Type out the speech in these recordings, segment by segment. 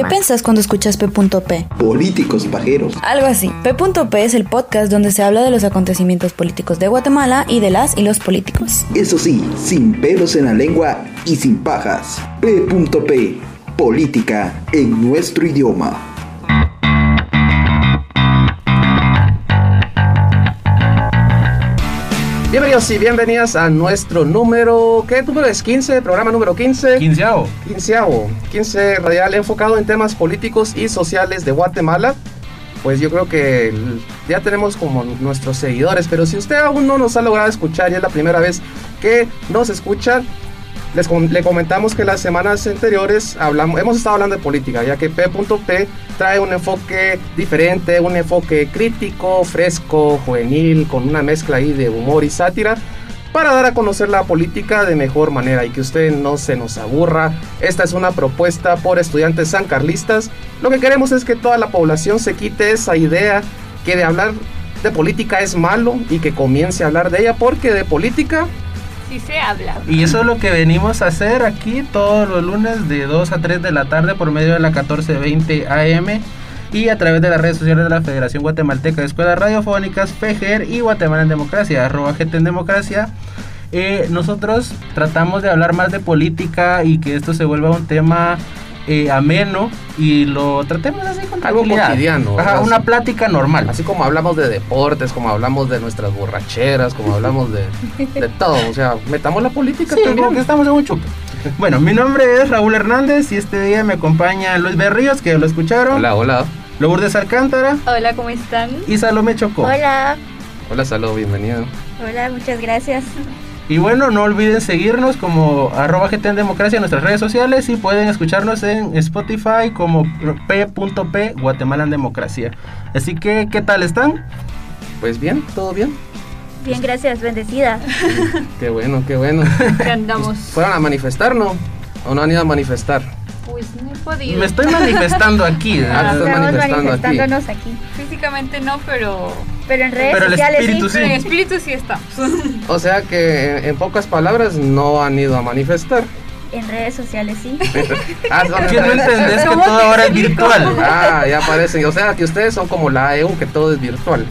¿Qué piensas cuando escuchas P.P? Políticos pajeros. Algo así. P.P es el podcast donde se habla de los acontecimientos políticos de Guatemala y de las y los políticos. Eso sí, sin pelos en la lengua y sin pajas. P.P. Política en nuestro idioma. Bienvenidos y bienvenidas a nuestro número, ¿qué número es? 15, programa número 15. Quinceavo. Quinceavo, 15 radial enfocado en temas políticos y sociales de Guatemala. Pues yo creo que ya tenemos como nuestros seguidores, pero si usted aún no nos ha logrado escuchar y es la primera vez que nos escucha, les le comentamos que las semanas anteriores hablamos, hemos estado hablando de política, ya que P.P trae un enfoque diferente, un enfoque crítico, fresco, juvenil, con una mezcla ahí de humor y sátira para dar a conocer la política de mejor manera y que usted no se nos aburra. Esta es una propuesta por estudiantes sancarlistas. Lo que queremos es que toda la población se quite esa idea que de hablar de política es malo y que comience a hablar de ella porque de política se habla. Y eso es lo que venimos a hacer aquí todos los lunes de 2 a 3 de la tarde por medio de la 1420 AM y a través de las redes sociales de la Federación Guatemalteca de Escuelas Radiofónicas, FEGER y Guatemala en Democracia, arroba GT en Democracia. Eh, nosotros tratamos de hablar más de política y que esto se vuelva un tema eh, ameno y lo tratemos así con algo cotidiano. una plática normal. Así como hablamos de deportes, como hablamos de nuestras borracheras, como hablamos de, de todo. O sea, metamos la política sí, también. que estamos en un chupe. Bueno, mi nombre es Raúl Hernández y este día me acompaña Luis Berríos, que lo escucharon. Hola, hola. Lourdes Alcántara. Hola, ¿cómo están? Y Salomé Chocó. Hola. Hola, Salomé, bienvenido. Hola, muchas gracias. Y bueno, no olviden seguirnos como arroba GT en Democracia en nuestras redes sociales y pueden escucharnos en Spotify como p.p Guatemala en Democracia. Así que, ¿qué tal están? Pues bien, todo bien. Bien, gracias, bendecida. qué bueno, qué bueno. ¿Qué andamos? ¿Fueron a manifestar, no? ¿O no han ido a manifestar? Pues no he podido. Me estoy manifestando aquí. Ah, estás manifestándonos aquí. Físicamente no, pero pero en redes sociales sí. en espíritu sí estamos. O sea que en pocas palabras no han ido a manifestar. En redes sociales sí. ah, no entendés que todo ahora es virtual? Ah, ya aparecen. O sea que ustedes son como la EU, que todo es virtual.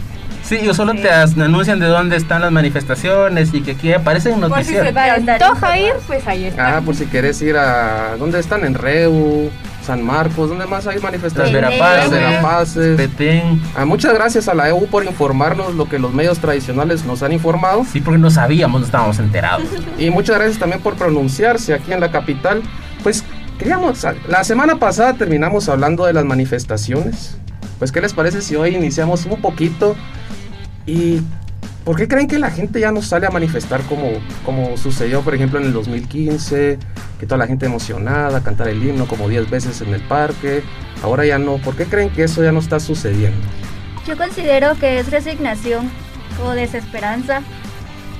Sí, ellos solo te anuncian de dónde están las manifestaciones y que aquí aparecen noticias. Por si se te antoja ir, pues ahí está. Ah, por si quieres ir a... ¿Dónde están? En Reu, San Marcos, ¿dónde más hay manifestaciones? Las Verapaces, Petén. Ah, muchas gracias a la EU por informarnos lo que los medios tradicionales nos han informado. Sí, porque no sabíamos, no estábamos enterados. y muchas gracias también por pronunciarse aquí en la capital. Pues queríamos, la semana pasada terminamos hablando de las manifestaciones. Pues, ¿qué les parece si hoy iniciamos un poquito y ¿Por qué creen que la gente ya no sale a manifestar como, como sucedió, por ejemplo, en el 2015? Que toda la gente emocionada, cantar el himno como 10 veces en el parque. Ahora ya no. ¿Por qué creen que eso ya no está sucediendo? Yo considero que es resignación o desesperanza.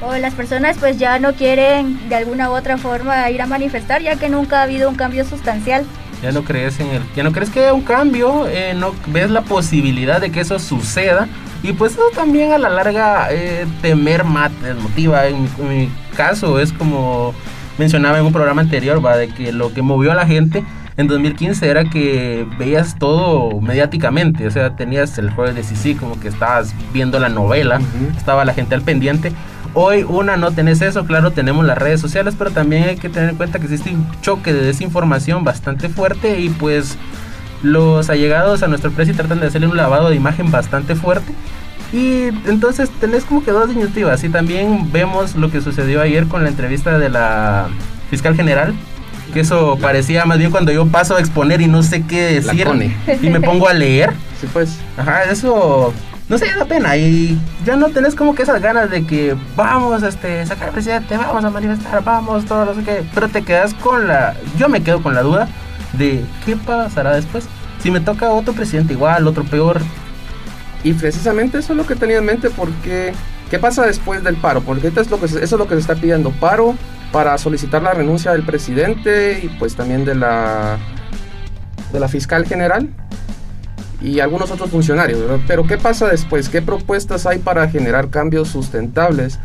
O las personas pues ya no quieren de alguna u otra forma ir a manifestar ya que nunca ha habido un cambio sustancial. Ya no crees en el, ya no crees que haya un cambio, eh, no ves la posibilidad de que eso suceda y pues eso también a la larga eh, temer más desmotiva. En, mi caso es como mencionaba en un programa anterior, va, de que lo que movió a la gente en 2015 era que veías todo mediáticamente, o sea, tenías el jueves de Sisi como que estabas viendo la novela, estaba la gente al pendiente. Hoy una no tenés eso, claro, tenemos las redes sociales, pero también hay que tener en cuenta que existe un choque de desinformación bastante fuerte y pues los allegados a nuestro precio tratan de hacerle un lavado de imagen bastante fuerte. Y entonces tenés como que dos disyuntivas. Y también vemos lo que sucedió ayer con la entrevista de la fiscal general. Que eso parecía más bien cuando yo paso a exponer y no sé qué decir. Y me pongo a leer. Sí, pues. Ajá, eso no sé, da pena. Y ya no tenés como que esas ganas de que vamos este, sacar al presidente, vamos a manifestar, vamos, todo, sé qué. Pero te quedas con la. Yo me quedo con la duda de qué pasará después. Si me toca otro presidente igual, otro peor. Y precisamente eso es lo que tenía en mente porque ¿qué pasa después del paro? Porque esto es lo que eso es lo que se está pidiendo, paro para solicitar la renuncia del presidente y pues también de la de la fiscal general y algunos otros funcionarios. Pero ¿qué pasa después? ¿Qué propuestas hay para generar cambios sustentables?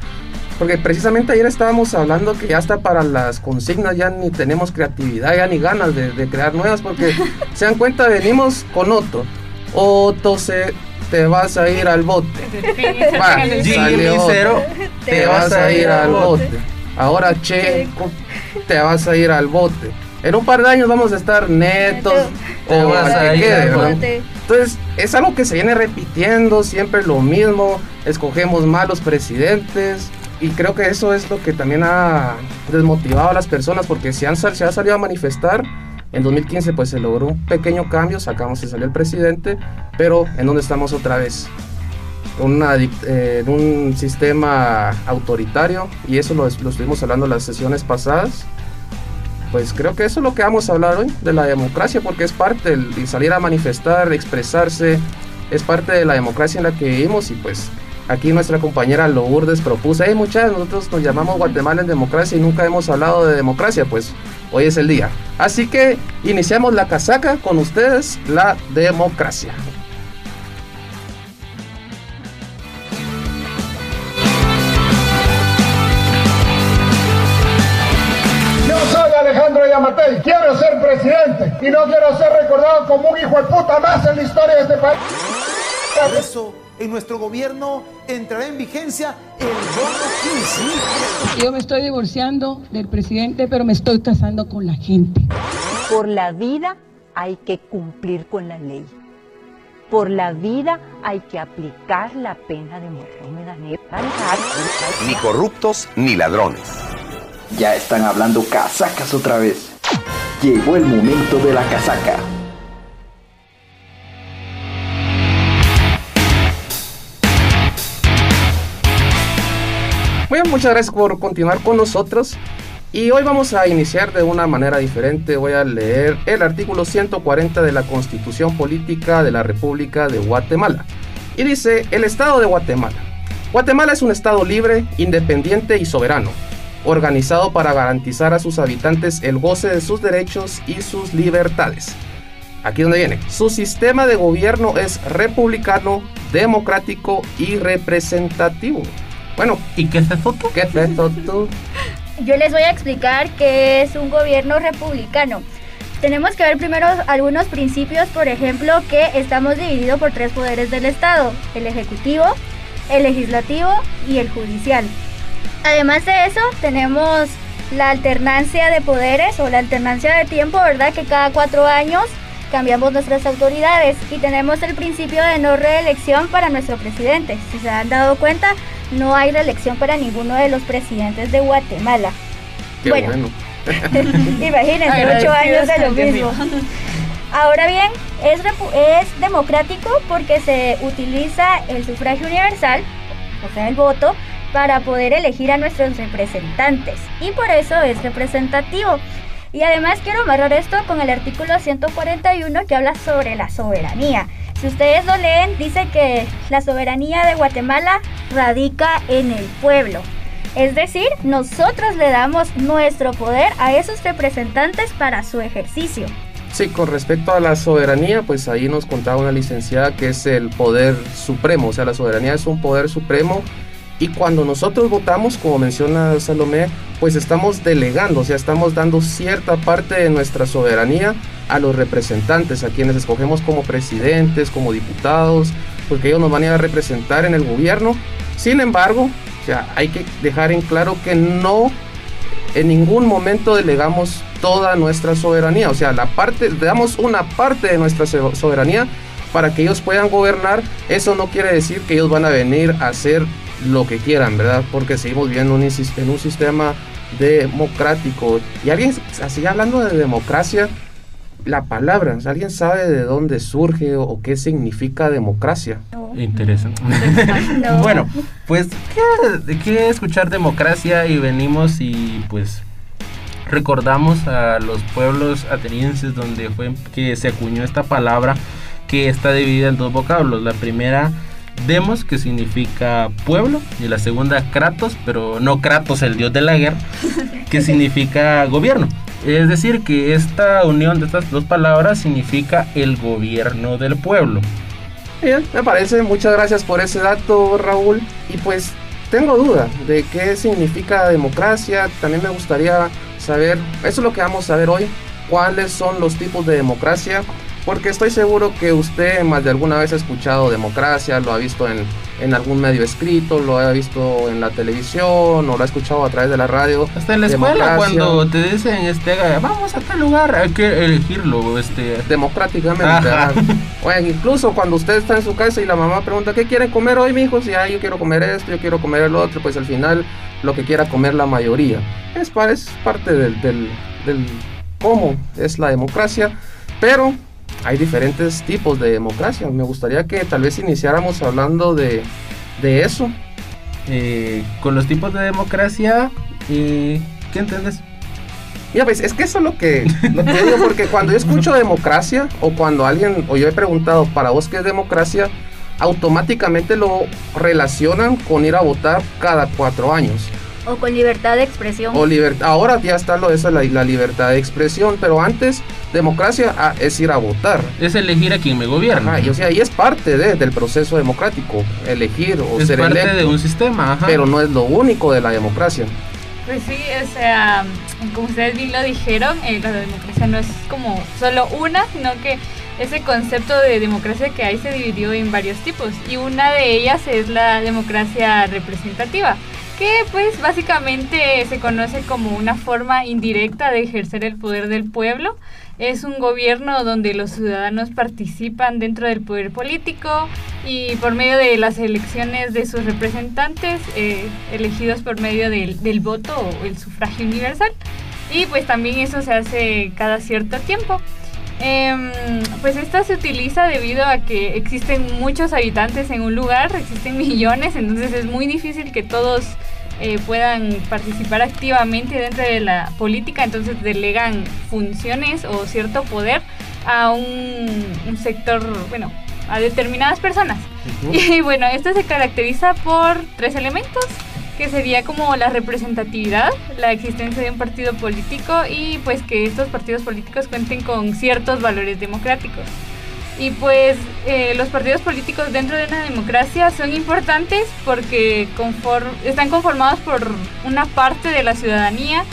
Porque precisamente ayer estábamos hablando que ya hasta para las consignas ya ni tenemos creatividad, ya ni ganas de, de crear nuevas, porque se dan cuenta, venimos con otro. Otto se te vas a ir al bote. Va, salió otro. Cero, te vas a ir al bote. Ahora Checo, te vas a ir al bote. En un par de años vamos a estar netos Te. Entonces, es algo que se viene repitiendo, siempre lo mismo, escogemos malos presidentes y creo que eso es lo que también ha desmotivado a las personas porque si han, se ha salido a manifestar, en 2015 pues se logró un pequeño cambio, sacamos y salió el presidente, pero ¿en dónde estamos otra vez? Una eh, en un sistema autoritario y eso lo, lo estuvimos hablando en las sesiones pasadas pues creo que eso es lo que vamos a hablar hoy, de la democracia, porque es parte del y salir a manifestar, expresarse, es parte de la democracia en la que vivimos y pues aquí nuestra compañera Lourdes propuso, hey muchachos, nosotros nos llamamos Guatemala en democracia y nunca hemos hablado de democracia, pues hoy es el día. Así que iniciamos la casaca con ustedes, la democracia. Yamatei, quiero ser presidente y no quiero ser recordado como un hijo de puta más en la historia de este país. Por eso, en nuestro gobierno entrará en vigencia el bono 15. Yo me estoy divorciando del presidente, pero me estoy casando con la gente. Por la vida hay que cumplir con la ley. Por la vida hay que aplicar la pena de muerte. Ni corruptos ni ladrones. Ya están hablando casacas otra vez. Llegó el momento de la casaca. Bien, muchas gracias por continuar con nosotros. Y hoy vamos a iniciar de una manera diferente. Voy a leer el artículo 140 de la Constitución Política de la República de Guatemala. Y dice, el Estado de Guatemala. Guatemala es un Estado libre, independiente y soberano, organizado para garantizar a sus habitantes el goce de sus derechos y sus libertades. Aquí donde viene. Su sistema de gobierno es republicano, democrático y representativo. Bueno, ¿Y qué es esto? tú? ¿qué es esto tú? Yo les voy a explicar qué es un gobierno republicano. Tenemos que ver primero algunos principios, por ejemplo, que estamos divididos por tres poderes del Estado, el Ejecutivo, el Legislativo y el Judicial. Además de eso, tenemos la alternancia de poderes o la alternancia de tiempo, ¿verdad? Que cada cuatro años cambiamos nuestras autoridades y tenemos el principio de no reelección para nuestro presidente. Si se han dado cuenta, no hay reelección para ninguno de los presidentes de Guatemala. Qué Bueno. bueno. Imagínense, ocho años de lo mismo. Ahora bien, es, repu- es democrático porque se utiliza el sufragio universal, o sea, el voto, para poder elegir a nuestros representantes. Y por eso es representativo. Y además quiero amarrar esto con el artículo 141 que habla sobre la soberanía. Si ustedes lo leen, dice que la soberanía de Guatemala radica en el pueblo. Es decir, nosotros le damos nuestro poder a esos representantes para su ejercicio. Sí, con respecto a la soberanía, pues ahí nos contaba una licenciada que es el poder supremo, o sea, la soberanía es un poder supremo y cuando nosotros votamos, como menciona Salomé, pues estamos delegando, o sea, estamos dando cierta parte de nuestra soberanía a los representantes, a quienes escogemos como presidentes, como diputados, porque ellos nos van a ir a representar en el gobierno. Sin embargo, o sea, hay que dejar en claro que no en ningún momento delegamos toda nuestra soberanía, o sea, la parte, damos una parte de nuestra so- soberanía para que ellos puedan gobernar. Eso no quiere decir que ellos van a venir a hacer lo que quieran, ¿verdad? Porque seguimos viviendo en un, sis- en un sistema democrático. Y alguien, así hablando de democracia, la palabra, ¿alguien sabe de dónde surge o qué significa democracia? Interesante. No. bueno, pues ¿qué, qué escuchar democracia y venimos y pues recordamos a los pueblos atenienses donde fue que se acuñó esta palabra que está dividida en dos vocablos. La primera demos que significa pueblo y la segunda kratos, pero no kratos el dios de la guerra, que significa gobierno. Es decir, que esta unión de estas dos palabras significa el gobierno del pueblo. Bien, me parece. Muchas gracias por ese dato, Raúl. Y pues tengo duda de qué significa democracia. También me gustaría saber, eso es lo que vamos a ver hoy, cuáles son los tipos de democracia porque estoy seguro que usted más de alguna vez ha escuchado democracia, lo ha visto en, en, algún medio escrito, lo ha visto en la televisión o lo ha escuchado a través de la radio. Hasta en la escuela cuando te dicen, este, vamos a tal lugar, hay que elegirlo. Este. Democráticamente. Bueno, incluso cuando usted está en su casa y la mamá pregunta, ¿qué quieren comer hoy, mi hijo? Si ah, yo quiero comer esto, yo quiero comer el otro, pues al final lo que quiera comer la mayoría. Es, es parte del, del, del cómo es la democracia, pero hay diferentes tipos de democracia. Me gustaría que tal vez iniciáramos hablando de, de eso. Eh, con los tipos de democracia, ¿qué entiendes? Mira, pues es que eso es lo que, lo que digo, porque cuando yo escucho democracia, o cuando alguien, o yo he preguntado para vos qué es democracia, automáticamente lo relacionan con ir a votar cada cuatro años. O con libertad de expresión. O libertad. Ahora ya está lo de esa, la, la, libertad de expresión, pero antes democracia ah, es ir a votar. Es elegir a quien me gobierna. y, o sea, y es parte de, del proceso democrático, elegir o es ser parte de un sistema. Ajá. Pero no es lo único de la democracia. Pues sí, o sea, como ustedes bien lo dijeron, eh, la democracia no es como solo una, sino que ese concepto de democracia que hay se dividió en varios tipos y una de ellas es la democracia representativa que pues básicamente se conoce como una forma indirecta de ejercer el poder del pueblo. Es un gobierno donde los ciudadanos participan dentro del poder político y por medio de las elecciones de sus representantes eh, elegidos por medio del, del voto o el sufragio universal. Y pues también eso se hace cada cierto tiempo. Eh, pues esta se utiliza debido a que existen muchos habitantes en un lugar, existen millones, entonces es muy difícil que todos eh, puedan participar activamente dentro de la política, entonces delegan funciones o cierto poder a un, un sector, bueno, a determinadas personas. Uh -huh. Y bueno, esto se caracteriza por tres elementos que sería como la representatividad, la existencia de un partido político y pues que estos partidos políticos cuenten con ciertos valores democráticos. Y pues eh, los partidos políticos dentro de una democracia son importantes porque conform están conformados por una parte de la ciudadanía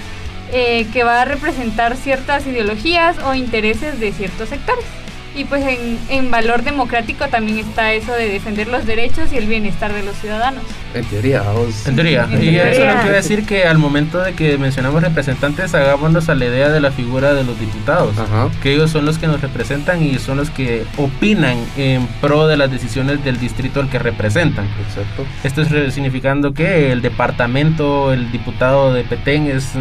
eh, que va a representar ciertas ideologías o intereses de ciertos sectores. Y pues en, en, valor democrático también está eso de defender los derechos y el bienestar de los ciudadanos. En teoría, vos... En teoría. En y teoría. eso no quiere decir que al momento de que mencionamos representantes, hagámonos a la idea de la figura de los diputados. Ajá. Que ellos son los que nos representan y son los que opinan en pro de las decisiones del distrito al que representan. Exacto. Esto es significando que el departamento, el diputado de Petén es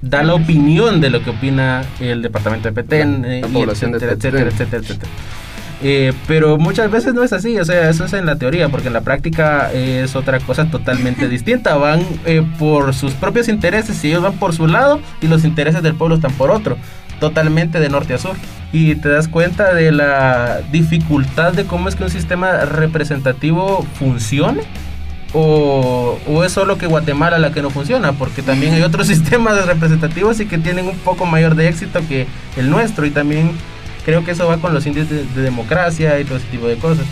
da la opinión de lo que opina el departamento de Petén, la, eh, la y población etcétera, de Petén. etcétera, etcétera, etcétera. Eh, pero muchas veces no es así, o sea, eso es en la teoría, porque en la práctica es otra cosa totalmente distinta. Van eh, por sus propios intereses y ellos van por su lado y los intereses del pueblo están por otro, totalmente de norte a sur. Y te das cuenta de la dificultad de cómo es que un sistema representativo funcione. O, o, es solo que Guatemala la que no funciona, porque también hay otros sistemas representativos y que tienen un poco mayor de éxito que el nuestro y también creo que eso va con los índices de, de democracia y todo ese tipo de cosas.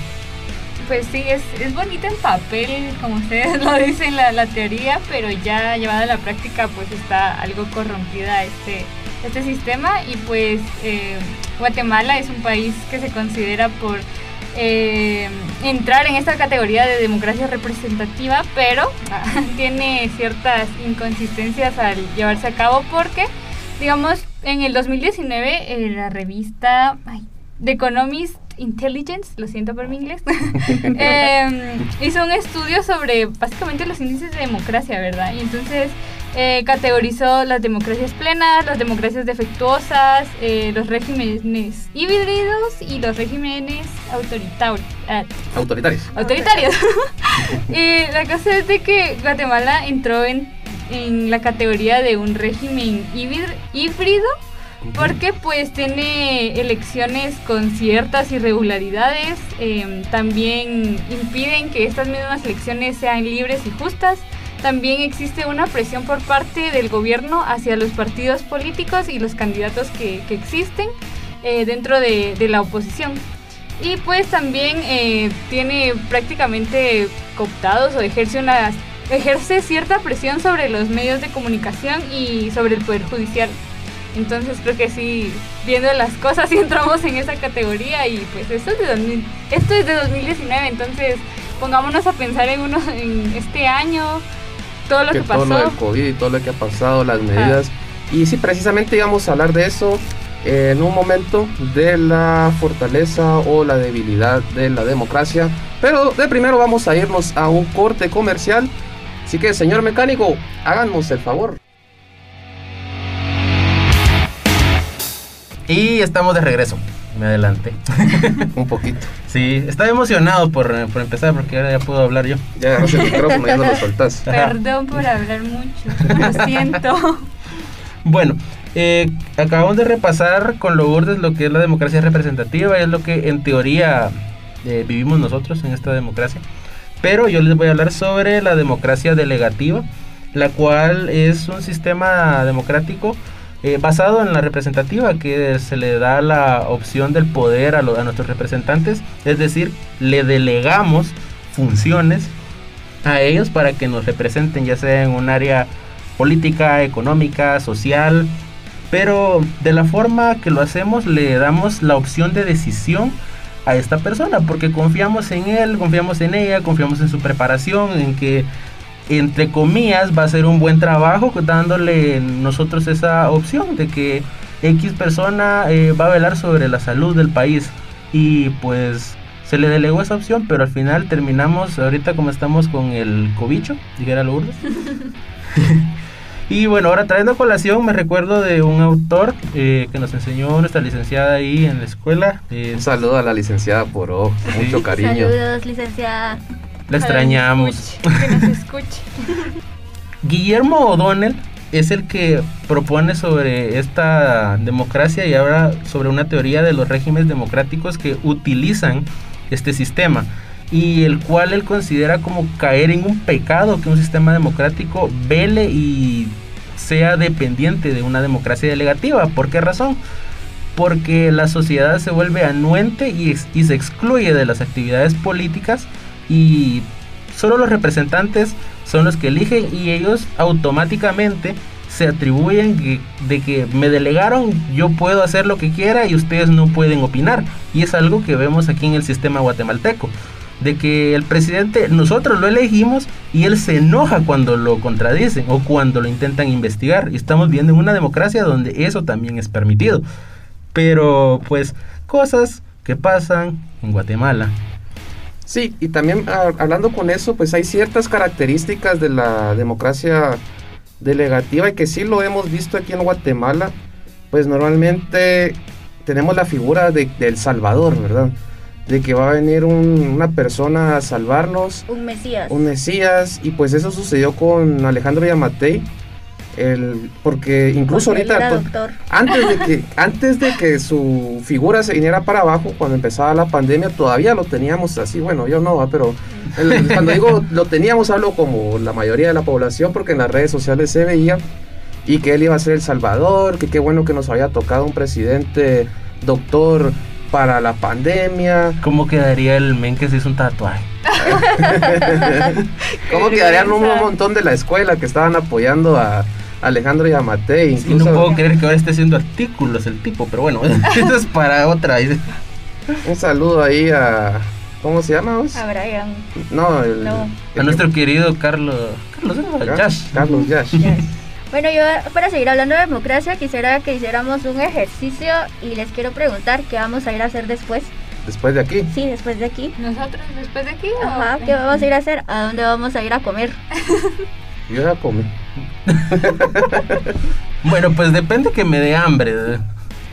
Pues sí, es, es bonito en papel, como ustedes lo dicen, la, la teoría, pero ya llevada a la práctica pues está algo corrompida este, este sistema y pues eh, Guatemala es un país que se considera por eh, entrar en esta categoría de democracia representativa, pero tiene ciertas inconsistencias al llevarse a cabo porque, digamos, en el 2019 eh, la revista ay, The Economist Intelligence, lo siento por mi inglés, eh, hizo un estudio sobre básicamente los índices de democracia, ¿verdad? Y entonces eh, categorizó las democracias plenas, las democracias defectuosas, eh, los regímenes híbridos y los regímenes autoritarios. Uh, autoritarios. Autoritarios. y la cosa es de que Guatemala entró en, en la categoría de un régimen híbrido porque pues tiene elecciones con ciertas irregularidades, eh, también impiden que estas mismas elecciones sean libres y justas, también existe una presión por parte del gobierno hacia los partidos políticos y los candidatos que, que existen eh, dentro de, de, la oposición. Y pues también eh, tiene prácticamente cooptados o ejerce una ejerce cierta presión sobre los medios de comunicación y sobre el Poder Judicial. Entonces creo que sí, viendo las cosas, sí entramos en esa categoría y pues esto es de, 2000, esto es de 2019, entonces pongámonos a pensar en, uno, en este año, todo lo que, pasó. Todo lo del COVID y todo lo que ha pasado, las medidas. Y sí, precisamente íbamos a hablar de eso en un momento de la fortaleza o la debilidad de la democracia. Pero de primero vamos a irnos a un corte comercial. Así que, señor mecánico, háganos el favor. Y estamos de regreso. Me adelanté. un poquito. Sí, estaba emocionado por, por, empezar porque ahora ya puedo hablar yo. Ya agarras el micrófono, ya no lo soltás. Perdón por hablar mucho, lo siento. Bueno, eh, acabamos de repasar con Lourdes lo que es la democracia representativa, es lo que en teoría eh, vivimos nosotros en esta democracia. Pero yo les voy a hablar sobre la democracia delegativa, la cual es un sistema democrático eh, basado en la representativa, que se le da la opción del poder a, a nuestros representantes, es decir, le delegamos funciones a ellos para que nos representen, ya sea en un área política, económica, social, pero de la forma que lo hacemos le damos la opción de decisión a esta persona porque confiamos en él, confiamos en ella, confiamos en su preparación, en que entre comillas va a ser un buen trabajo dándole nosotros esa opción de que X persona eh, va a velar sobre la salud del país y pues se le delegó esa opción, pero al final terminamos ahorita como estamos con el cobicho, dijera Lourdes. Y bueno, ahora trayendo a colación, me recuerdo de un autor eh, que nos enseñó nuestra licenciada ahí en la escuela. Eh, un saludo a la licenciada por mucho cariño. Saludos, licenciada. La extrañamos. Que nos escuche. Guillermo O'Donnell es el que propone sobre esta democracia y ahora sobre una teoría de los regímenes democráticos que utilizan este sistema y el cual él considera como caer en un pecado que un sistema democrático vele y sea dependiente de una democracia delegativa. ¿Por qué razón? Porque la sociedad se vuelve anuente y, y se excluye de las actividades políticas y solo los representantes son los que eligen y ellos automáticamente se atribuyen de que me delegaron, yo puedo hacer lo que quiera y ustedes no pueden opinar. Y es algo que vemos aquí en el sistema guatemalteco de que el presidente nosotros lo elegimos y él se enoja cuando lo contradicen o cuando lo intentan investigar. Y estamos viendo en una democracia donde eso también es permitido. Pero pues cosas que pasan en Guatemala. Sí, y también hablando con eso, pues hay ciertas características de la democracia delegativa y que sí lo hemos visto aquí en Guatemala. Pues normalmente tenemos la figura de, de El Salvador, ¿verdad? de que va a venir una persona a salvarnos. Un Mesías. Un Mesías. Y pues eso sucedió con Alejandro Yamatei. El, porque incluso ahorita antes de que antes de que su figura se viniera para abajo cuando empezaba la pandemia todavía lo teníamos así bueno yo no pero cuando digo lo teníamos hablo como la mayoría de la población porque en las redes sociales se veía y que él iba a ser el salvador que qué bueno que nos había tocado un presidente doctor para la pandemia. ¿Cómo quedaría el men que se hizo un tatuaje? ¿Cómo quedarían un montón de la escuela que estaban apoyando a Alejandro Yamate? Incluso... Y no puedo creer que ahora esté haciendo artículos el tipo, pero bueno, esto es para otra. Un saludo ahí a... ¿Cómo se llama? A Brian. No, a nuestro querido Carlos... Carlos, Carlos Yash. Bueno, yo para seguir hablando de democracia quisiera que hiciéramos un ejercicio y les quiero preguntar qué vamos a ir a hacer después. ¿Después de aquí? Sí, después de aquí. ¿Nosotros después de aquí? Ajá, ¿qué vamos a ir a hacer? ¿A dónde vamos a ir a comer? yo voy a comer. bueno, pues depende que me dé hambre.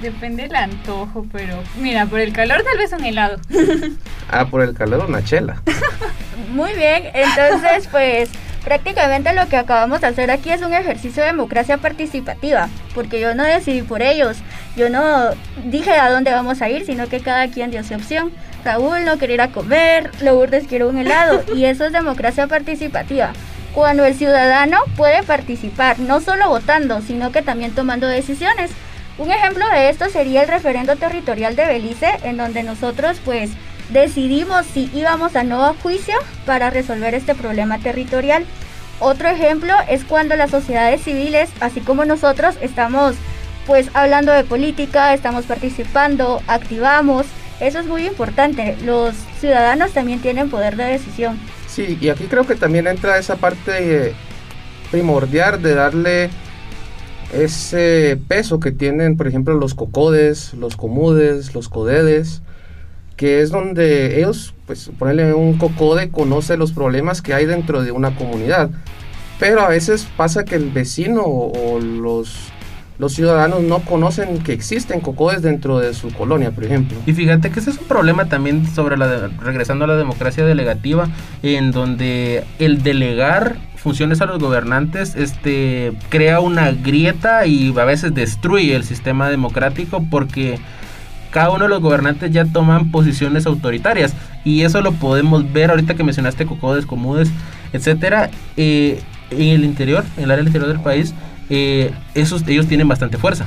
Depende del antojo, pero mira, por el calor tal vez un helado. ah, por el calor una chela. Muy bien, entonces pues Prácticamente lo que acabamos de hacer aquí es un ejercicio de democracia participativa, porque yo no decidí por ellos, yo no dije a dónde vamos a ir, sino que cada quien dio su opción. Raúl no quería ir a comer, Lourdes quiere un helado, y eso es democracia participativa. Cuando el ciudadano puede participar, no solo votando, sino que también tomando decisiones. Un ejemplo de esto sería el referendo territorial de Belice, en donde nosotros pues decidimos si íbamos a nuevo juicio para resolver este problema territorial. Otro ejemplo es cuando las sociedades civiles, así como nosotros, estamos pues hablando de política, estamos participando, activamos. Eso es muy importante. Los ciudadanos también tienen poder de decisión. Sí, y aquí creo que también entra esa parte eh, primordial de darle ese peso que tienen, por ejemplo, los cocodes, los comudes, los codedes, que es donde ellos, pues, ponerle un cocode, conoce los problemas que hay dentro de una comunidad. Pero a veces pasa que el vecino o los los ciudadanos no conocen que existen cocodes dentro de su colonia, por ejemplo. Y fíjate que ese es un problema también sobre la regresando a la democracia delegativa, en donde el delegar funciones a los gobernantes este crea una grieta y a veces destruye el sistema democrático porque cada uno de los gobernantes ya toman posiciones autoritarias y eso lo podemos ver ahorita que mencionaste cocodes, comudes, etcétera, eh, en el interior, en el área interior del país eh, esos, ellos tienen bastante fuerza.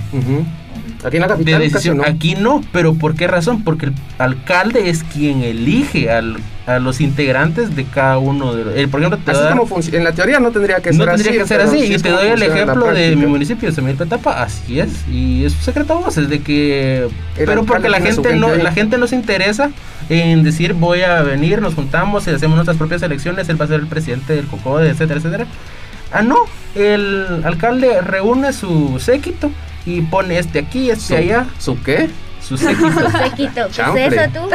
Aquí en la capital. no. Aquí no, pero ¿por qué razón? Porque el alcalde es quien elige al, a los integrantes de cada uno de los. por ejemplo, en la teoría no tendría que ser así. No tendría que ser así. y te doy el ejemplo de mi municipio, Semir Petapa, así es. Y es secreto a voces de que. pero porque la gente, no, la gente no se interesa en decir voy a venir, nos juntamos y hacemos nuestras propias elecciones, él va a ser el presidente del COCODE, etcétera, etcétera. Ah, no, el alcalde reúne su séquito y pone este aquí, este allá. ¿Su qué? Su séquito. Su séquito. ¿Qué es eso tú?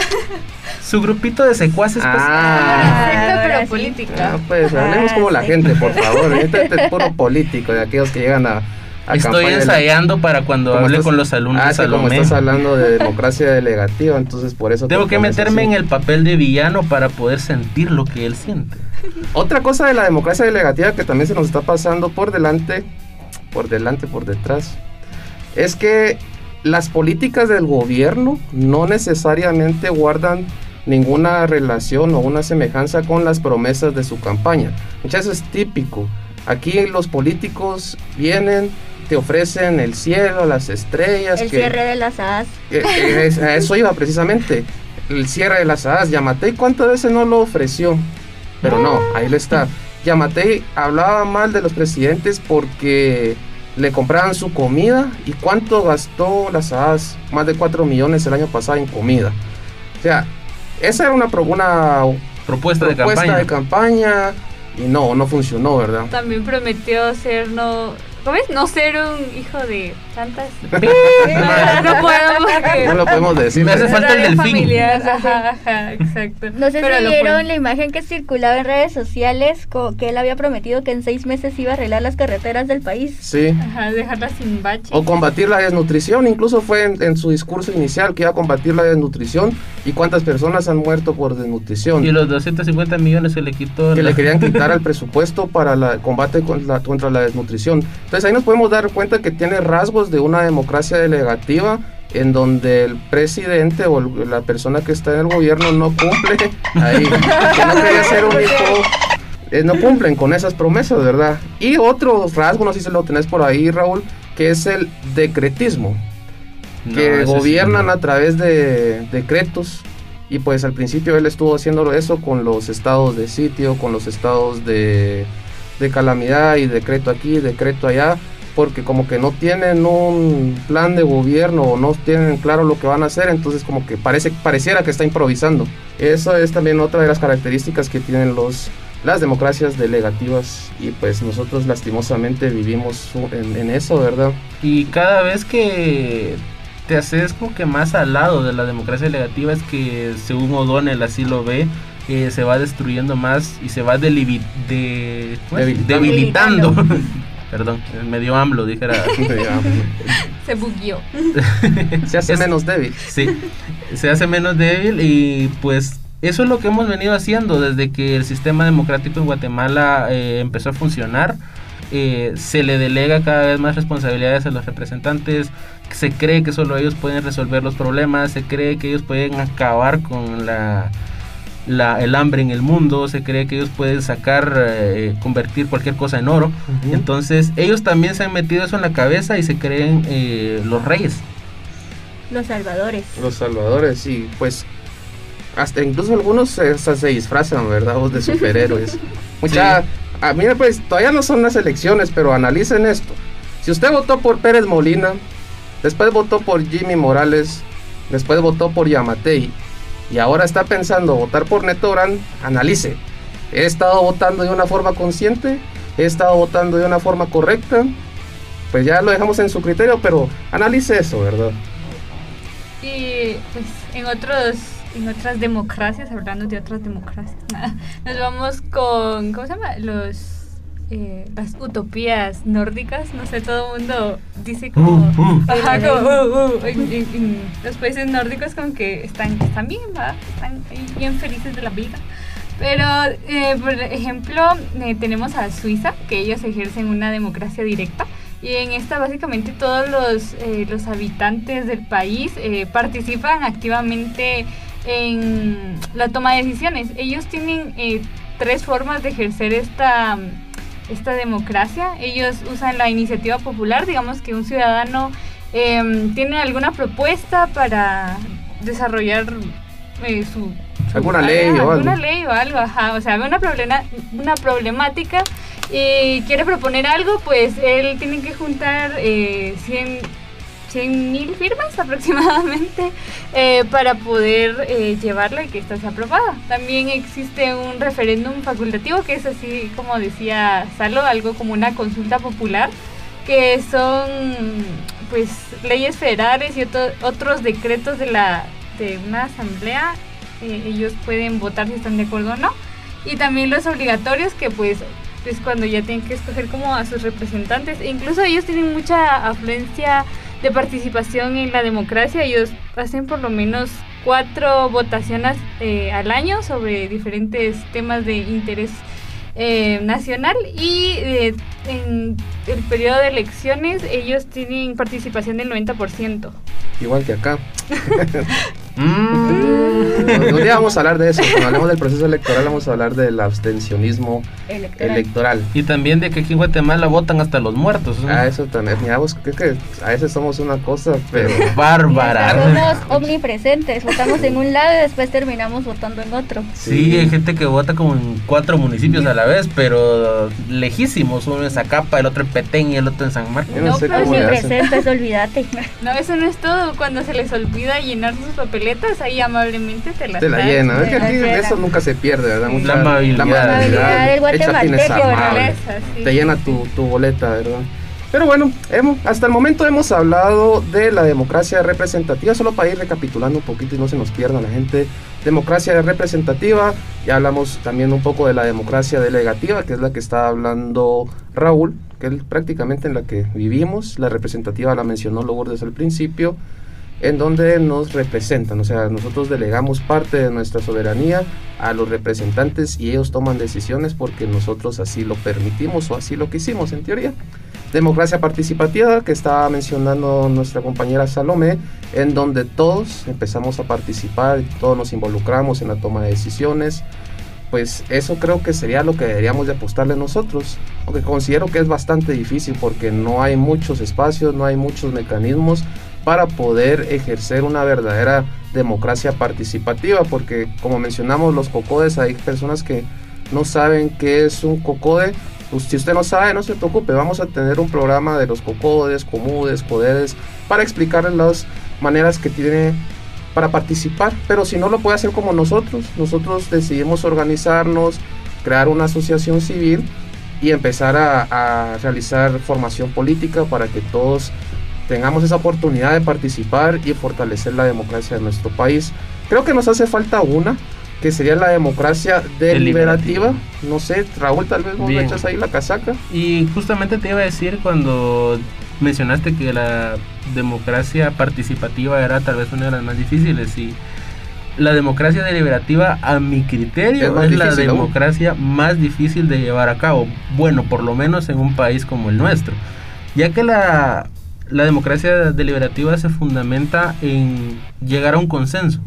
Su grupito de secuaces. Pues. Ah, pero política. Ah, pues hablemos como la gente, por favor. Este, es puro político, de aquellos que llegan a Estoy ensayando para cuando hable con los alumnos. Ah, como estás hablando de democracia delegativa, entonces por eso... Tengo que meterme en el papel de villano para poder sentir lo que él siente. Otra cosa de la democracia delegativa que también se nos está pasando por delante, por delante, por detrás, es que las políticas del gobierno no necesariamente guardan ninguna relación o una semejanza con las promesas de su campaña. Muchas veces es típico. Aquí los políticos vienen, te ofrecen el cielo, las estrellas. El cierre de las hadas. a eso iba precisamente. El cierre de las hadas. Yamatei, ¿cuántas veces no lo ofreció? Pero no, ahí lo está. Yamatei hablaba mal de los presidentes porque le compraban su comida. ¿Y cuánto gastó las hadas? Más de 4 millones el año pasado en comida. O sea, esa era una, una propuesta, de campaña. de campaña. Y no, no funcionó, ¿verdad? También prometió ser no ¿Cómo es? No ser un hijo de tantas. no podemos. No lo podemos decir. Me hace falta el delfín. Ajá, exacto. No sé si vieron la imagen que circulaba en redes sociales que él había prometido que en seis meses iba a arreglar las carreteras del país. Sí. Ajá, dejarlas sin bache. O combatir la desnutrición. Incluso fue en, su discurso inicial que iba a combatir la desnutrición. ¿Y cuántas personas han muerto por desnutrición? Y los 250 millones se le quitó. Que le querían quitar al presupuesto para el combate contra la desnutrición. Entonces ahí nos podemos dar cuenta que tiene rasgos de una democracia delegativa en donde el presidente o la persona que está en el gobierno no cumple ahí, que no quería ser un hijo, eh, no cumplen con esas promesas, ¿verdad? Y otro rasgo, no sé si lo tenés por ahí, Raúl, que es el decretismo, que gobiernan a través de decretos. Y pues al principio él estuvo haciendo eso con los estados de sitio, con los estados de de calamidad y decreto aquí, decreto allá, porque como que no tienen un plan de gobierno o no tienen claro lo que van a hacer, entonces como que parece, pareciera que está improvisando. Eso es también otra de las características que tienen los, las democracias delegativas y pues nosotros lastimosamente vivimos en, en eso, ¿verdad? Y cada vez que te haces como que más al lado de la democracia delegativa es que según O'Donnell así lo ve, se va destruyendo más y se va de, debilitando. Perdón, medio AMLO, dijera. se bugueó. se hace menos débil. Sí, se hace menos débil y pues eso es lo que hemos venido haciendo desde que el sistema democrático en Guatemala eh, empezó a funcionar. Eh, se le delega cada vez más responsabilidades a los representantes, se cree que solo ellos pueden resolver los problemas, se cree que ellos pueden acabar con la el hambre en el mundo, se cree que ellos pueden sacar, eh, convertir cualquier cosa en oro. Entonces ellos también se han metido eso en la cabeza y se creen eh, los reyes. Los salvadores. Los salvadores, sí, pues hasta incluso algunos se, se disfrazan, ¿verdad? de superhéroes. Mucha, ah, mira, pues todavía no son las elecciones, pero analicen esto. Si usted votó por Pérez Molina, después votó por Jimmy Morales, después votó por Yamatei, y ahora está pensando votar por Neto analice. ¿He estado votando de una forma consciente? ¿He estado votando de una forma correcta? Pues ya lo dejamos en su criterio, pero analice eso, ¿verdad? Y pues en otros en otras democracias, hablando de otras democracias, nos vamos con, ¿cómo se llama? Los eh, las utopías nórdicas, no sé, todo el mundo dice como, uh, uh. Ajá, como uh, los países nórdicos como que están, están bien, están bien felices de la vida. Pero, eh, por ejemplo, eh, tenemos a Suiza, que ellos ejercen una democracia directa. Y en esta básicamente todos los, los habitantes del país participan activamente en la toma de decisiones. Ellos tienen tres formas de ejercer esta esta democracia. Ellos usan la iniciativa popular, digamos que un ciudadano em, tiene alguna propuesta para desarrollar eh, su, alguna ley o alguna ley o algo, o sea, ve una problema, una problemática y quiere proponer algo, pues él tiene que juntar eh, 100 100.000 firmas aproximadamente eh, para poder eh, llevarla y que esta sea aprobada. También existe un referéndum facultativo que es así como decía Salo, algo como una consulta popular que son pues leyes federales y otros decretos de la de una asamblea. Eh, ellos pueden votar si están de acuerdo o no. Y también los obligatorios que pues es cuando ya tienen que escoger como a sus representantes. E incluso ellos tienen mucha afluencia de participación en la democracia. Ellos hacen por lo menos cuatro votaciones eh, al año sobre diferentes temas de interés eh, nacional y eh, en el periodo de elecciones ellos tienen participación del 90%. Igual que acá. Mm. Un día vamos a hablar de eso. Cuando hablemos del proceso electoral, vamos a hablar del abstencionismo electoral. Y también de que aquí en Guatemala votan hasta los muertos. Ah, eso también. Mira, vos creo que a veces somos una cosa, pero. Bárbara. Somos omnipresentes. Votamos en un lado y después terminamos votando en otro. Sí, hay gente que vota como en cuatro municipios a la vez, pero lejísimos. Uno en Zacapa, el otro en Petén y el otro en San Marcos. No, sé pero presentes, olvídate. No, eso no es todo. Cuando se les olvida llenar sus papeletas, ahí amablemente te las Te la llena. Es que aquí eso nunca se pierde, ¿verdad? Mucha, la amabilidad. La amabilidad del guatemalteco. Te llena tu, tu boleta, ¿verdad? Pero bueno, hemos, hasta el momento hemos hablado de la democracia representativa, solo para ir recapitulando un poquito y no se nos pierda la gente. Democracia representativa, ya hablamos también un poco de la democracia delegativa, que es la que está hablando Raúl, que es prácticamente en la que vivimos. La representativa la mencionó Lourdes al principio en donde nos representan, o sea, nosotros delegamos parte de nuestra soberanía a los representantes y ellos toman decisiones porque nosotros así lo permitimos o así lo quisimos en teoría. Democracia participativa que estaba mencionando nuestra compañera Salomé, en donde todos empezamos a participar, todos nos involucramos en la toma de decisiones, pues eso creo que sería lo que deberíamos de apostarle nosotros, aunque considero que es bastante difícil porque no hay muchos espacios, no hay muchos mecanismos para poder ejercer una verdadera democracia participativa, porque como mencionamos los cocodes, hay personas que no saben qué es un cocode. Pues si usted no sabe, no se preocupe, vamos a tener un programa de los cocodes, comudes, codedes, para explicarles las maneras que tiene para participar. Pero si no lo puede hacer como nosotros, nosotros decidimos organizarnos, crear una asociación civil y empezar a, a realizar formación política para que todos tengamos esa oportunidad de participar y fortalecer la democracia de nuestro país. Creo que nos hace falta una, que sería la democracia deliberativa. No sé, Raúl, tal vez vos me echas ahí la casaca. Y justamente te iba a decir cuando mencionaste que la democracia participativa era tal vez una de las más difíciles y la democracia deliberativa a mi criterio es, la democracia más difícil de llevar a cabo, bueno, por lo menos en un país como el nuestro, ya que la la democracia deliberativa se fundamenta en llegar a un consenso,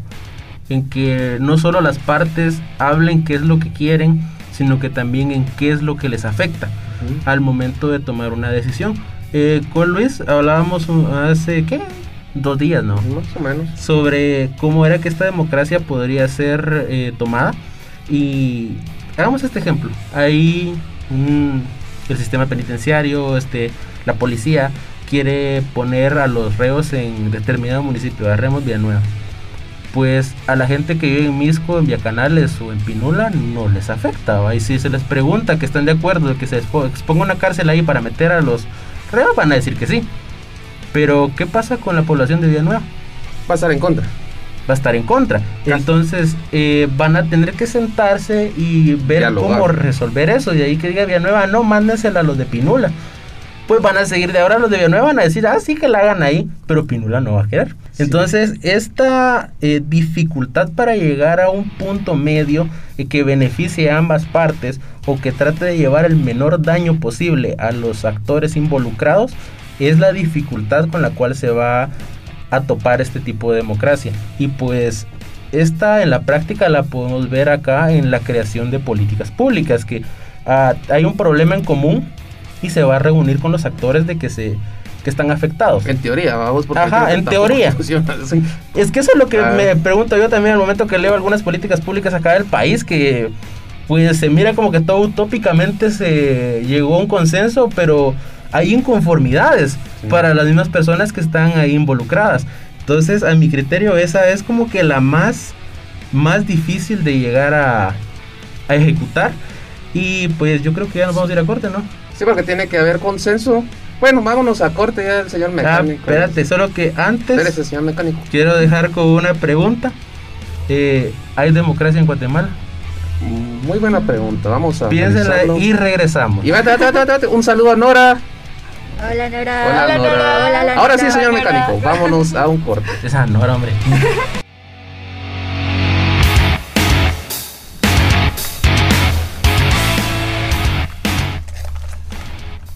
en que no solo las partes hablen qué es lo que quieren, sino que también en qué es lo que les afecta al momento de tomar una decisión. Eh, con Luis hablábamos hace, ¿qué? Dos días, ¿no? Más o menos. Sobre cómo era que esta democracia podría ser eh, tomada. Y hagamos este ejemplo. Hay el sistema penitenciario, este, la policía quiere poner a los reos en determinado municipio, agarremos Villanueva. Pues a la gente que vive en Misco, en Villacanales o en Pinula no les afecta. Y si se les pregunta que están de acuerdo de que se exponga una cárcel ahí para meter a los reos, van a decir que sí. Pero ¿qué pasa con la población de Villanueva? Va a estar en contra va a estar en contra. Entonces eh, van a tener que sentarse y ver cómo resolver eso. Y ahí que diga Villanueva, no, mándensela a los de Pinula. Pues van a seguir de ahora los de Villanueva, van a decir, ah, sí que la hagan ahí, pero Pinula no va a quedar. Entonces, esta eh, dificultad para llegar a un punto medio que beneficie a ambas partes o que trate de llevar el menor daño posible a los actores involucrados, es la dificultad con la cual se va a topar este tipo de democracia. Y pues esta en la práctica la podemos ver acá en la creación de políticas públicas, que ah, hay un problema en común y se va a reunir con los actores de que se que están afectados. En teoría, vamos por Ajá, en teoría. Es que eso es lo que me pregunto yo también al momento que leo algunas políticas públicas acá del país que pues se mira como que todo utópicamente se llegó a un consenso, pero hay inconformidades para las mismas personas que están ahí involucradas. Entonces, a mi criterio, esa es como que la más, más difícil de llegar a, a ejecutar. Y pues yo creo que ya nos vamos a ir a corte, ¿no? Sí, porque tiene que haber consenso. Bueno, vámonos a corte ya el señor ah, mecánico. Ah, espérate, solo que antes. Espérate, señor mecánico. Quiero dejar con una pregunta. Eh, ¿Hay democracia en Guatemala? Muy buena pregunta, vamos a. Piénsela y regresamos. Y un saludo a Nora. Hola Nora. Hola, Nora. Ahora sí, señor mecánico, vámonos a un corte. Esa Nora, hombre.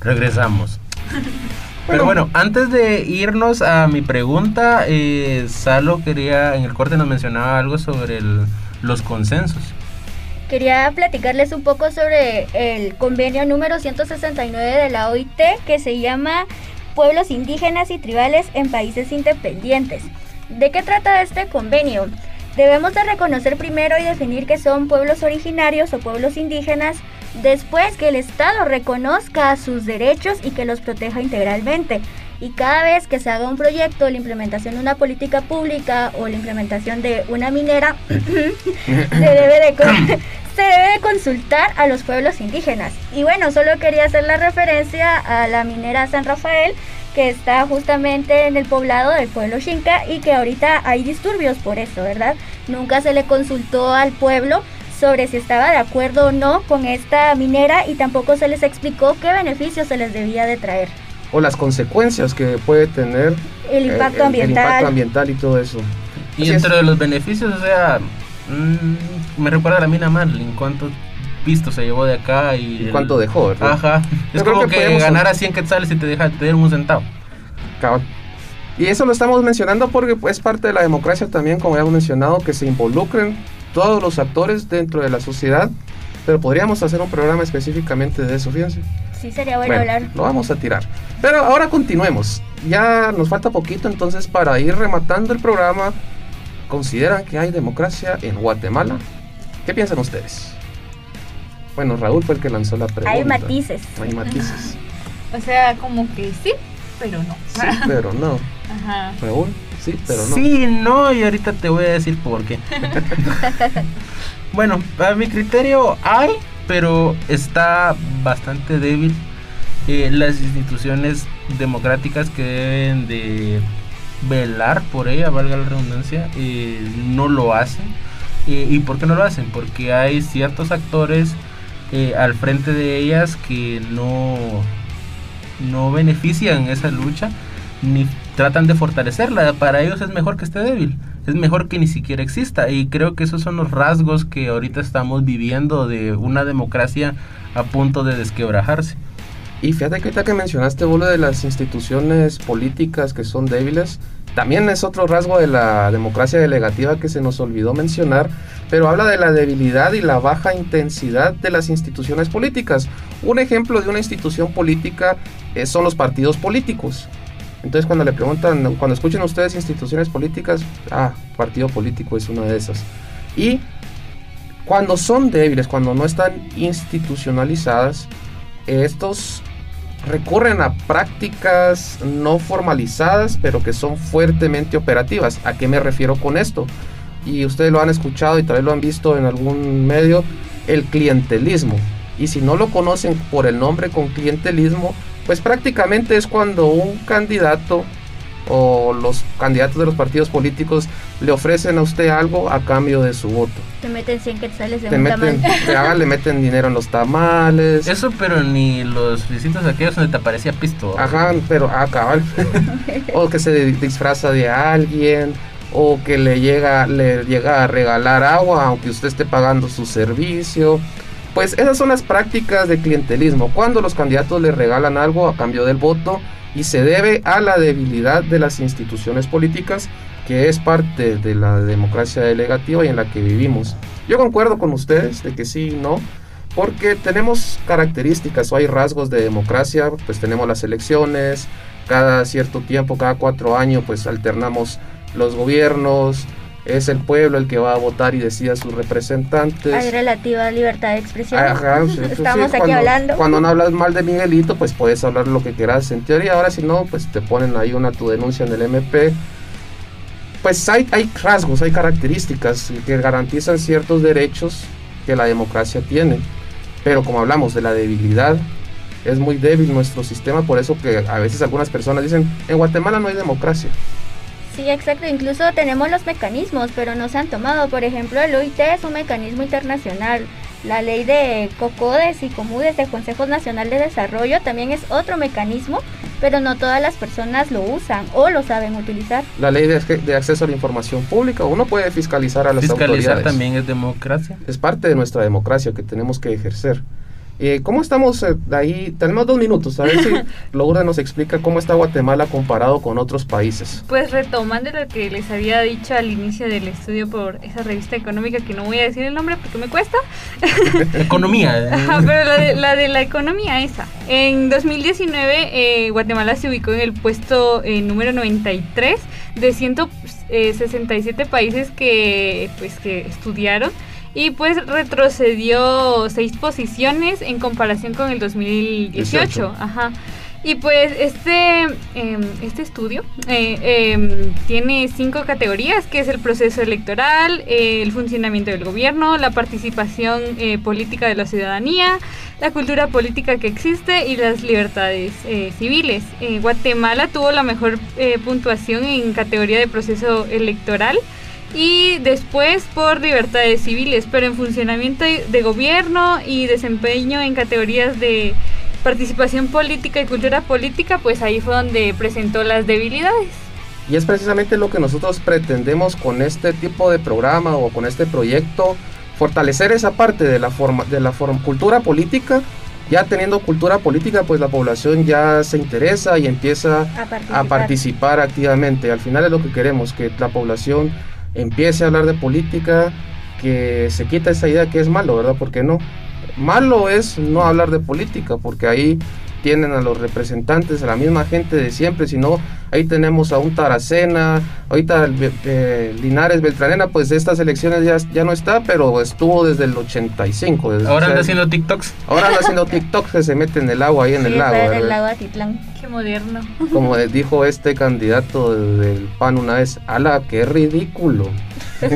Regresamos. Pero bueno, antes de irnos a mi pregunta, eh, Salo quería, en el corte nos mencionaba algo sobre los consensos quería platicarles un poco sobre el convenio número 169 de la OIT que se llama Pueblos indígenas y tribales en países independientes. ¿De qué trata este convenio? Debemos de reconocer primero y definir que son pueblos originarios o pueblos indígenas después que el Estado reconozca sus derechos y que los proteja integralmente. Y cada vez que se haga un proyecto, la implementación de una política pública o la implementación de una minera, se debe de se debe consultar a los pueblos indígenas. Y bueno, solo quería hacer la referencia a la minera San Rafael, que está justamente en el poblado del pueblo Xinca y que ahorita hay disturbios por eso, ¿verdad? Nunca se le consultó al pueblo sobre si estaba de acuerdo o no con esta minera y tampoco se les explicó qué beneficios se les debía de traer. O las consecuencias que puede tener el impacto ambiental. El impacto ambiental y todo eso. Y entre de los beneficios, o sea, Mm, me recuerda a la mina Marlin, cuánto pisto se llevó de acá y... cuánto dejó, Ajá. Es como que, que ganara 100 quetzales y te deja te un centavo. Y eso lo estamos mencionando porque es parte de la democracia también, como ya hemos mencionado, que se involucren todos los actores dentro de la sociedad. Pero podríamos hacer un programa específicamente de eso, fíjense. Sí, sería bueno, hablar. Lo vamos a tirar. Pero ahora continuemos. Ya nos falta poquito, entonces para ir rematando el programa, ¿Consideran que hay democracia en Guatemala? ¿Qué piensan ustedes? Bueno, Raúl fue el que lanzó la pregunta. Hay matices. Hay matices. o sea, como que sí, pero no. Sí, pero no. Ajá. Raúl, sí, pero no. Sí, no, y ahorita te voy a decir por qué. bueno, a mi criterio hay, pero está bastante débil. Eh, las instituciones democráticas que deben de velar por ella, valga la redundancia, eh, no lo hacen. Eh, ¿Y por qué no lo hacen? Porque hay ciertos actores al frente de ellas que no, no benefician esa lucha ni tratan de fortalecerla. Para ellos es mejor que esté débil, es mejor que ni siquiera exista. Y creo que esos son los rasgos que ahorita estamos viviendo de una democracia a punto de desquebrajarse. Y fíjate que ahorita que mencionaste, bolo, de las instituciones políticas que son débiles, también es otro rasgo de la democracia delegativa que se nos olvidó mencionar, pero habla de la debilidad y la baja intensidad de las instituciones políticas. Un ejemplo de una institución política eh, son los partidos políticos. Entonces cuando le preguntan, cuando escuchen ustedes instituciones políticas, ah, partido político es una de esas. Y cuando son débiles, cuando no están institucionalizadas, estos recurren a prácticas no formalizadas, pero que son fuertemente operativas. ¿A qué me refiero con esto? Y ustedes lo han escuchado y tal vez lo han visto en algún medio, el clientelismo. Y si no lo conocen por el nombre con clientelismo, pues prácticamente es cuando un candidato o los candidatos de los partidos políticos le ofrecen a usted algo a cambio de su voto. Te meten 100 quetzales en Te un meten, tamal. te hagan- le meten dinero en los tamales. Eso, pero ni los visitos aquellos donde te aparecía pisto. Ajá, pero ah, cabal. o que se di- disfraza de alguien, o que le llega, le llega a regalar agua aunque usted esté pagando su servicio. Pues esas son las prácticas de clientelismo, cuando los candidatos le regalan algo a cambio del voto y se debe a la debilidad de las instituciones políticas, que es parte de la democracia delegativa y en la que vivimos. Yo concuerdo con ustedes de que sí y no, porque tenemos características o hay rasgos de democracia, pues tenemos las elecciones, cada cierto tiempo, cada cuatro años, pues alternamos los gobiernos, es el pueblo el que va a votar y decide a sus representantes. Hay relativa libertad de expresión. Ajá, sí, sí, Estamos sí, aquí hablando. Cuando no hablas mal de Miguelito, pues puedes hablar lo que quieras en teoría. Ahora si no, pues te ponen ahí una tu denuncia en el MP. Pues hay, hay rasgos, hay características que garantizan ciertos derechos que la democracia tiene. Pero como hablamos de la debilidad, es muy débil nuestro sistema, por eso que a veces algunas personas dicen, en Guatemala no hay democracia. Sí, exacto. Incluso tenemos los mecanismos, pero no se han tomado. Por ejemplo, el OIT es un mecanismo internacional. La ley de COCODES y COMUDES de Consejos Nacional de Desarrollo también es otro mecanismo, pero no todas las personas lo usan o lo saben utilizar. La ley de, de acceso a la información pública, uno puede fiscalizar a las Fiscalizar autoridades. también es democracia. Es parte de nuestra democracia que tenemos que ejercer. Eh, ¿Cómo estamos eh, ahí? Tenemos dos minutos, a ver si Lourdes nos explica cómo está Guatemala comparado con otros países. Pues retomando lo que les había dicho al inicio del estudio por esa revista económica, que no voy a decir el nombre porque me cuesta. Economía. Ajá, pero la de, la de la economía esa. En 2019 eh, Guatemala se ubicó en el puesto eh, número 93 de 167 países que, pues, que estudiaron. Y pues retrocedió seis posiciones en comparación con el 2018. 18. Ajá. Y pues este, em, este estudio eh, em, tiene cinco categorías, que es el proceso electoral, eh, el funcionamiento del gobierno, la participación eh, política de la ciudadanía, la cultura política que existe y las libertades eh, civiles. Eh, Guatemala tuvo la mejor eh, puntuación en categoría de proceso electoral y después por libertades civiles, pero en funcionamiento de gobierno y desempeño en categorías de participación política y cultura política, pues ahí fue donde presentó las debilidades. Y es precisamente lo que nosotros pretendemos con este tipo de programa o con este proyecto, fortalecer esa parte de la, forma, de la forma, cultura política. Ya teniendo cultura política, pues la población ya se interesa y empieza A participar. a participar activamente. Al final es lo que queremos, que la población empiece a hablar de política, que se quita esa idea que es malo, ¿verdad? Porque no. Malo es no hablar de política, porque ahí tienen a los representantes, a la misma gente de siempre, sino ahí tenemos a un Taracena, ahorita eh, Linares Beltranena, pues de estas elecciones ya, ya no está, pero estuvo desde el 85. desde- Ahora o sea, anda haciendo TikToks. Ahora anda haciendo TikTok que se mete en el agua ahí en Sí, el lago. en el lago Atitlán. Qué moderno. Como dijo este candidato del PAN una vez, ala, qué ridículo.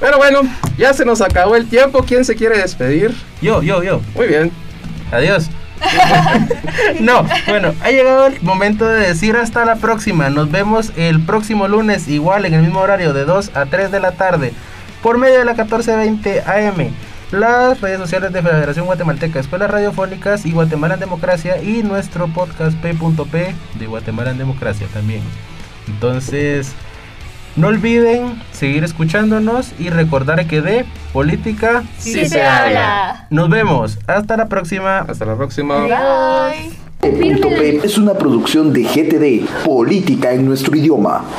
Pero bueno, ya se nos acabó el tiempo. ¿Quién se quiere despedir? Yo, yo, yo. Muy bien. Adiós. no, bueno, ha llegado el momento de decir hasta la próxima. Nos vemos el próximo lunes, igual en el mismo horario, de 2 a 3 de la tarde, por medio de la 1420 AM. Las redes sociales de Federación Guatemalteca, Escuelas Radiofónicas y Guatemala en Democracia y nuestro podcast P.P de Guatemala en Democracia también. Entonces, no olviden seguir escuchándonos y recordar que de política Sí se habla. Nos vemos. Hasta la próxima. Hasta la próxima. Adiós. P.P es una producción de GTD, Política en nuestro idioma.